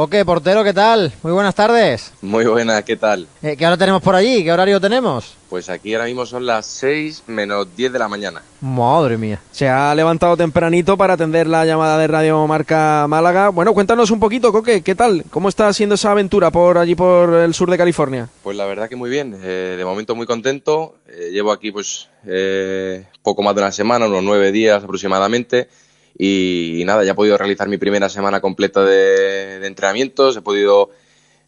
Coque, portero, ¿qué tal? Muy buenas tardes. Muy buenas, ¿qué tal? Eh, ¿Qué hora tenemos por allí? ¿Qué horario tenemos? Pues aquí ahora mismo son las 6 menos 10 de la mañana. Madre mía. Se ha levantado tempranito para atender la llamada de Radio Marca Málaga. Bueno, cuéntanos un poquito, Coque, ¿qué tal? ¿Cómo está siendo esa aventura por allí por el sur de California? Pues la verdad que muy bien, eh, de momento muy contento. Eh, llevo aquí pues eh, poco más de una semana, unos nueve días aproximadamente. Y, nada, ya he podido realizar mi primera semana completa de, entrenamientos, he podido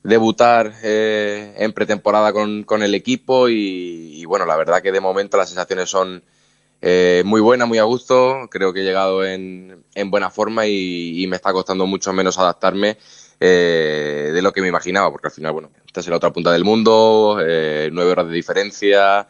debutar eh, en pretemporada con, con el equipo y, bueno, la verdad que de momento las sensaciones son eh, muy buenas, muy a gusto, creo que he llegado en, en buena forma y, me está costando mucho menos adaptarme eh, de lo que me imaginaba, porque al final, bueno, estás en la otra punta del mundo, eh, nueve horas de diferencia,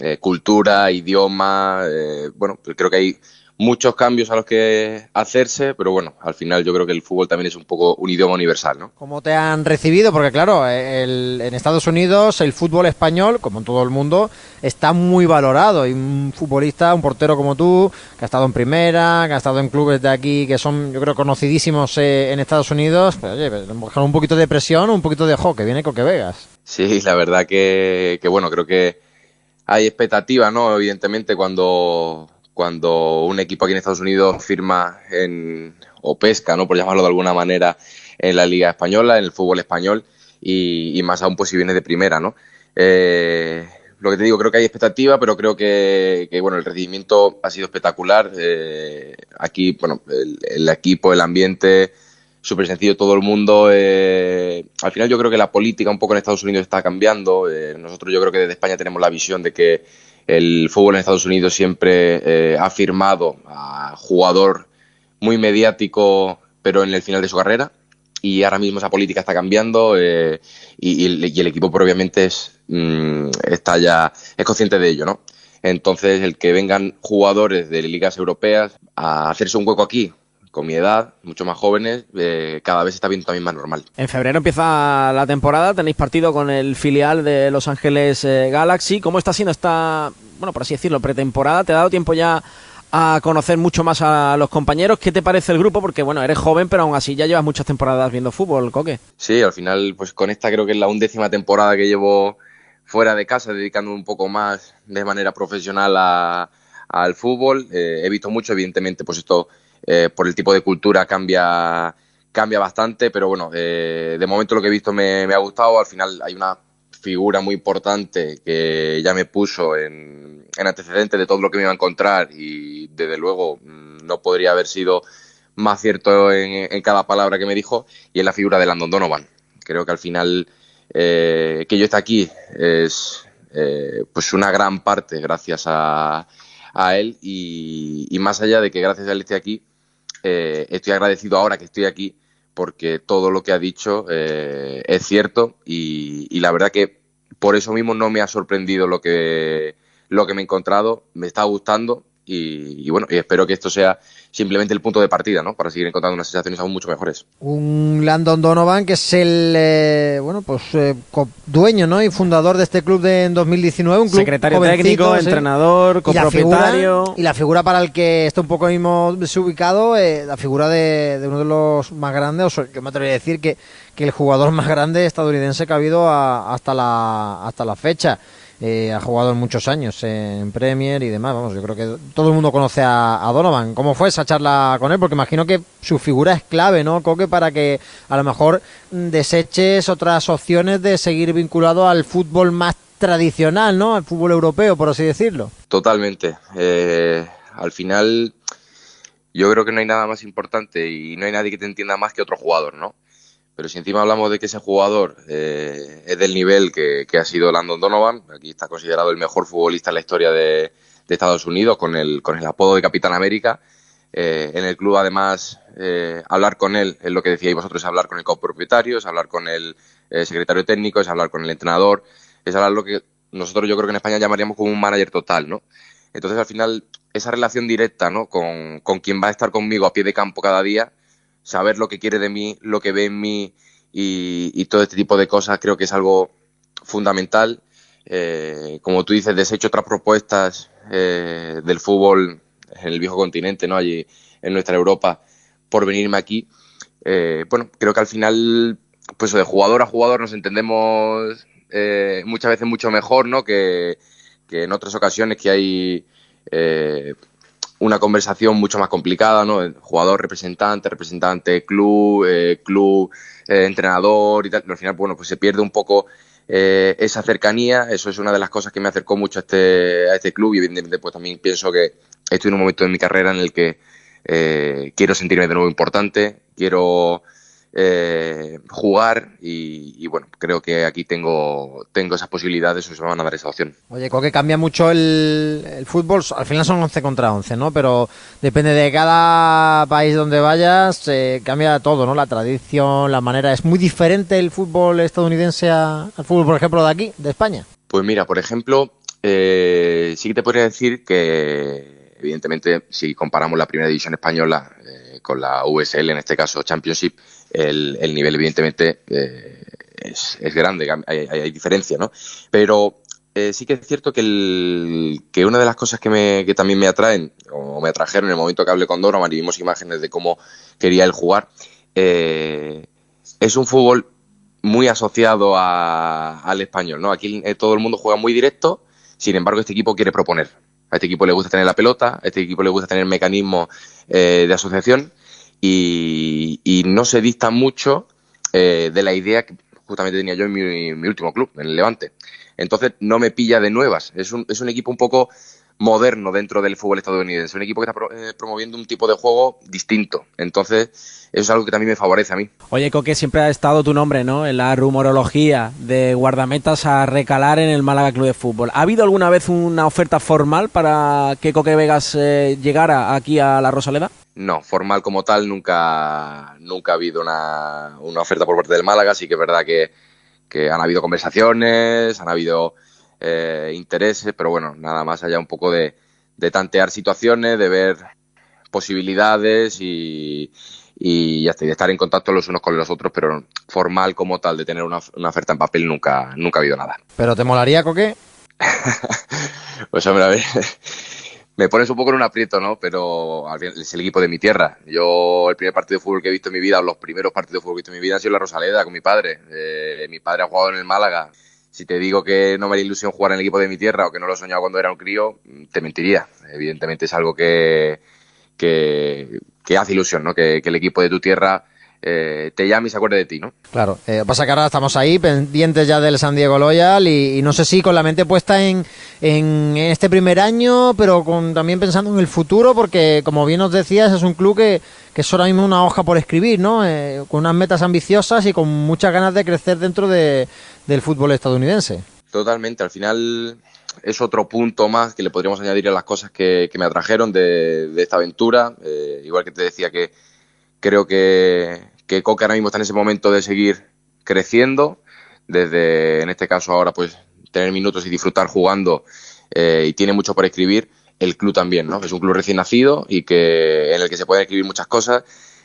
eh, cultura, idioma, eh, bueno, pues creo que hay muchos cambios a los que hacerse, pero bueno, al final yo creo que el fútbol también es un poco un idioma universal, ¿no? ¿Cómo te han recibido? Porque claro, el, en Estados Unidos el fútbol español, como en todo el mundo, está muy valorado. Y un futbolista, un portero como tú, que ha estado en primera, que ha estado en clubes de aquí que son, yo creo, conocidísimos eh, en Estados Unidos, pues oye, bajar un poquito de presión, un poquito de jo, que viene Coque Vegas. Sí, la verdad que, que bueno, creo que hay expectativa, ¿no? Evidentemente cuando cuando un equipo aquí en Estados Unidos firma en, o pesca, ¿no? por llamarlo de alguna manera, en la Liga Española, en el fútbol español, y, y más aún pues si viene de primera, ¿no? Eh, lo que te digo, creo que hay expectativa, pero creo que, que bueno, el recibimiento ha sido espectacular. Eh, aquí, bueno, el, el, equipo, el ambiente, súper sencillo, todo el mundo. Eh, al final yo creo que la política un poco en Estados Unidos está cambiando. Eh, nosotros yo creo que desde España tenemos la visión de que el fútbol en Estados Unidos siempre eh, ha firmado a jugador muy mediático, pero en el final de su carrera. Y ahora mismo esa política está cambiando eh, y, el, equipo probablemente es, mmm, está ya es consciente de ello, ¿no? Entonces, el que vengan jugadores de ligas europeas a hacerse un hueco aquí, con mi edad, mucho más jóvenes, eh, cada vez está viendo también más normal. En febrero empieza la temporada, tenéis partido con el filial de Los Ángeles eh, Galaxy. ¿Cómo está siendo esta, bueno, por así decirlo, pretemporada? ¿Te ha dado tiempo ya a conocer mucho más a los compañeros? ¿Qué te parece el grupo? Porque, bueno, eres joven, pero aún así ya llevas muchas temporadas viendo fútbol, Coque. Sí, al final, pues con esta creo que es la undécima temporada que llevo fuera de casa, dedicándome un poco más de manera profesional a, al fútbol. Eh, he visto mucho, evidentemente, pues esto eh, por el tipo de cultura cambia, cambia bastante, pero bueno, eh, de momento lo que he visto me, ha gustado. Al final hay una figura muy importante que ya me puso en, en antecedente de todo lo que me iba a encontrar y desde luego mm, no podría haber sido más cierto en, en cada palabra que me dijo y en la figura de Landon Donovan. Creo que al final eh, que yo esté aquí es eh, pues una gran parte gracias a, a él y, y, más allá de que gracias a él esté aquí, eh, estoy agradecido ahora que estoy aquí porque todo lo que ha dicho eh, es cierto y, y, la verdad que por eso mismo no me ha sorprendido lo que, lo que me he encontrado, me está gustando y, y, bueno, y espero que esto sea simplemente el punto de partida, ¿no? Para seguir encontrando unas sensaciones aún mucho mejores. Un Landon Donovan que es el, eh, bueno, pues eh, dueño, ¿no? Y fundador de este club de en 2019, un club secretario técnico, ¿sí? entrenador, copropietario. Y la, figura, y la figura para el que está un poco mismo desubicado, eh, la figura de, de, uno de los más grandes, o yo me atrevería a decir que, que el jugador más grande estadounidense que ha habido a, hasta la hasta la fecha. Eh, ha jugado en muchos años en Premier y demás. Vamos, yo creo que todo el mundo conoce a, Donovan. ¿Cómo fue esa charla con él? Porque imagino que su figura es clave, ¿no, Coque? Para que a lo mejor deseches otras opciones de seguir vinculado al fútbol más tradicional, ¿no? Al fútbol europeo, por así decirlo. Totalmente. Eh, al final, yo creo que no hay nada más importante y no hay nadie que te entienda más que otro jugador, ¿no? Pero si encima hablamos de que ese jugador eh, es del nivel que, que, ha sido Landon Donovan, aquí está considerado el mejor futbolista en la historia de, de Estados Unidos con el, con el apodo de Capitán América. Eh, en el club, además, eh, hablar con él es lo que decíais vosotros, es hablar con el copropietario, es hablar con el eh, secretario técnico, es hablar con el entrenador, es hablar lo que nosotros yo creo que en España llamaríamos como un manager total, ¿no? Entonces, al final, esa relación directa, ¿no? Con, con quien va a estar conmigo a pie de campo cada día, saber lo que quiere de mí, lo que ve en mí y, todo este tipo de cosas creo que es algo fundamental. Eh, como tú dices, desecho otras propuestas eh, del fútbol en el viejo continente, ¿no? Allí en nuestra Europa, por venirme aquí. eh, bueno, creo que al final, pues de jugador a jugador nos entendemos eh, muchas veces mucho mejor, ¿no? Que, que en otras ocasiones que hay eh, una conversación mucho más complicada, ¿no? Jugador, representante, representante, club, eh, club, eh, entrenador y tal. Al final, bueno, pues se pierde un poco eh, esa cercanía. Eso es una de las cosas que me acercó mucho a este, a este club y evidentemente pues también pienso que estoy en un momento de mi carrera en el que eh, quiero sentirme de nuevo importante, quiero eh, jugar y, y, bueno, creo que aquí tengo, tengo esas posibilidades o se me van a dar esa opción. Oye, creo que cambia mucho el, el, fútbol, al final son 11 contra 11, ¿no? Pero depende de cada país donde vayas, eh, cambia todo, ¿no? La tradición, la manera, es muy diferente el fútbol estadounidense al fútbol, por ejemplo, de aquí, de España. Pues mira, por ejemplo, eh, sí que te podría decir que evidentemente si comparamos la primera división española eh, con la USL, en este caso Championship, el, el nivel evidentemente eh, es, grande, hay, diferencia, ¿no? Pero eh, sí que es cierto que, el, que una de las cosas que, me, que también me atraen, o me atrajeron en el momento que hablé con y vimos imágenes de cómo quería él jugar, eh, es un fútbol muy asociado a, al español, ¿no? Aquí eh, todo el mundo juega muy directo, sin embargo este equipo quiere proponer. A este equipo le gusta tener la pelota, a este equipo le gusta tener mecanismos eh, de asociación y, no se dista mucho eh, de la idea que justamente tenía yo en mi, mi, último club, en el Levante. Entonces no me pilla de nuevas. Es un, es un equipo un poco moderno dentro del fútbol estadounidense, un equipo que está pro, eh, promoviendo un tipo de juego distinto. Entonces, eso es algo que también me favorece a mí. Oye, Coque, siempre ha estado tu nombre, ¿no? En la rumorología de guardametas a recalar en el Málaga Club de Fútbol. ¿Ha habido alguna vez una oferta formal para que Coque Vegas eh, llegara aquí a la Rosaleda? No, formal como tal nunca, nunca ha habido una, una oferta por parte del Málaga, sí que es verdad que, que han habido conversaciones, han habido eh, intereses, pero bueno, nada más allá un poco de, de tantear situaciones, de ver posibilidades y, y hasta de estar en contacto los unos con los otros, pero formal como tal, de tener una, una oferta en papel, nunca, nunca ha habido nada. ¿Pero te molaría, Coque? pues hombre, a ver, me pones un poco en un aprieto, ¿no? Pero es el equipo de mi tierra. Yo, el primer partido de fútbol que he visto en mi vida, los primeros partidos de fútbol que he visto en mi vida han sido la Rosaleda con mi padre. Eh, mi padre ha jugado en el Málaga. Si te digo que no me haría ilusión jugar en el equipo de mi tierra o que no lo he soñado cuando era un crío, te mentiría. Evidentemente es algo que, que, que hace ilusión, ¿no? Que el equipo de tu tierra eh, te llame y se acuerde de ti, ¿no? Claro, eh, pasa que ahora estamos ahí pendientes ya del San Diego Loyal y, y no sé si con la mente puesta en, en, este primer año, pero con también pensando en el futuro, porque como bien os decías, es un club que, que es ahora mismo una hoja por escribir, ¿no? Eh, con unas metas ambiciosas y con muchas ganas de crecer dentro de, del fútbol estadounidense. Totalmente, al final es otro punto más que le podríamos añadir a las cosas que, que me atrajeron de, de esta aventura, igual que te decía que creo que que Coque ahora mismo está en ese momento de seguir creciendo, desde, en este caso ahora, pues tener minutos y disfrutar jugando eh, y tiene mucho por escribir, el club también, ¿no? Es un club recién nacido y que en el que se pueden escribir muchas cosas,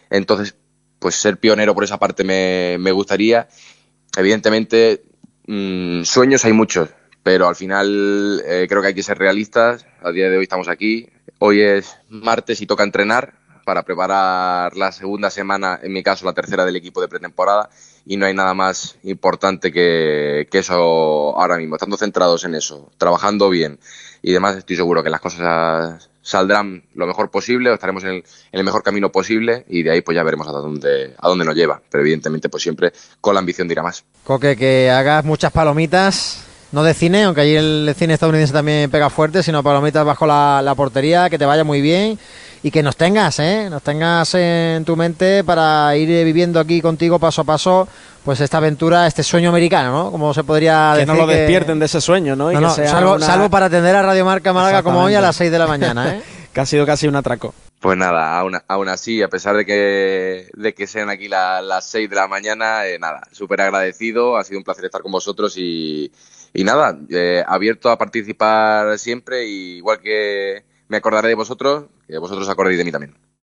entonces, pues ser pionero por esa parte me, me gustaría. Evidentemente, mmm, sueños hay muchos, pero al final eh, creo que hay que ser realistas. A día de hoy estamos aquí. Hoy es martes y toca entrenar para preparar la segunda semana, en mi caso la tercera del equipo de pretemporada, y no hay nada más importante que, que, eso ahora mismo, estando centrados en eso, trabajando bien y demás, estoy seguro que las cosas saldrán lo mejor posible, o estaremos en el, en el mejor camino posible y de ahí pues ya veremos a dónde, a dónde nos lleva, pero evidentemente pues siempre con la ambición de ir a más. Coque, que hagas muchas palomitas, no de cine, aunque allí el cine estadounidense también pega fuerte, sino palomitas bajo la, la portería, que te vaya muy bien y que nos tengas, ¿eh? nos tengas en tu mente para ir viviendo aquí contigo paso a paso, pues esta aventura, este sueño americano, ¿no? Como se podría que decir. no lo despierten que... de ese sueño, ¿no? Y no, no que sea salvo, una... salvo, para atender a Radio Marca Málaga como hoy a las 6 de la mañana, ¿eh? que ha sido casi un atraco. Pues nada, aún, aún así, a pesar de que, de que sean aquí la, las 6 de la mañana, eh, nada, súper agradecido, ha sido un placer estar con vosotros y, y nada, eh, abierto a participar siempre, y igual que me acordaré de vosotros, que vosotros acordéis de mí también.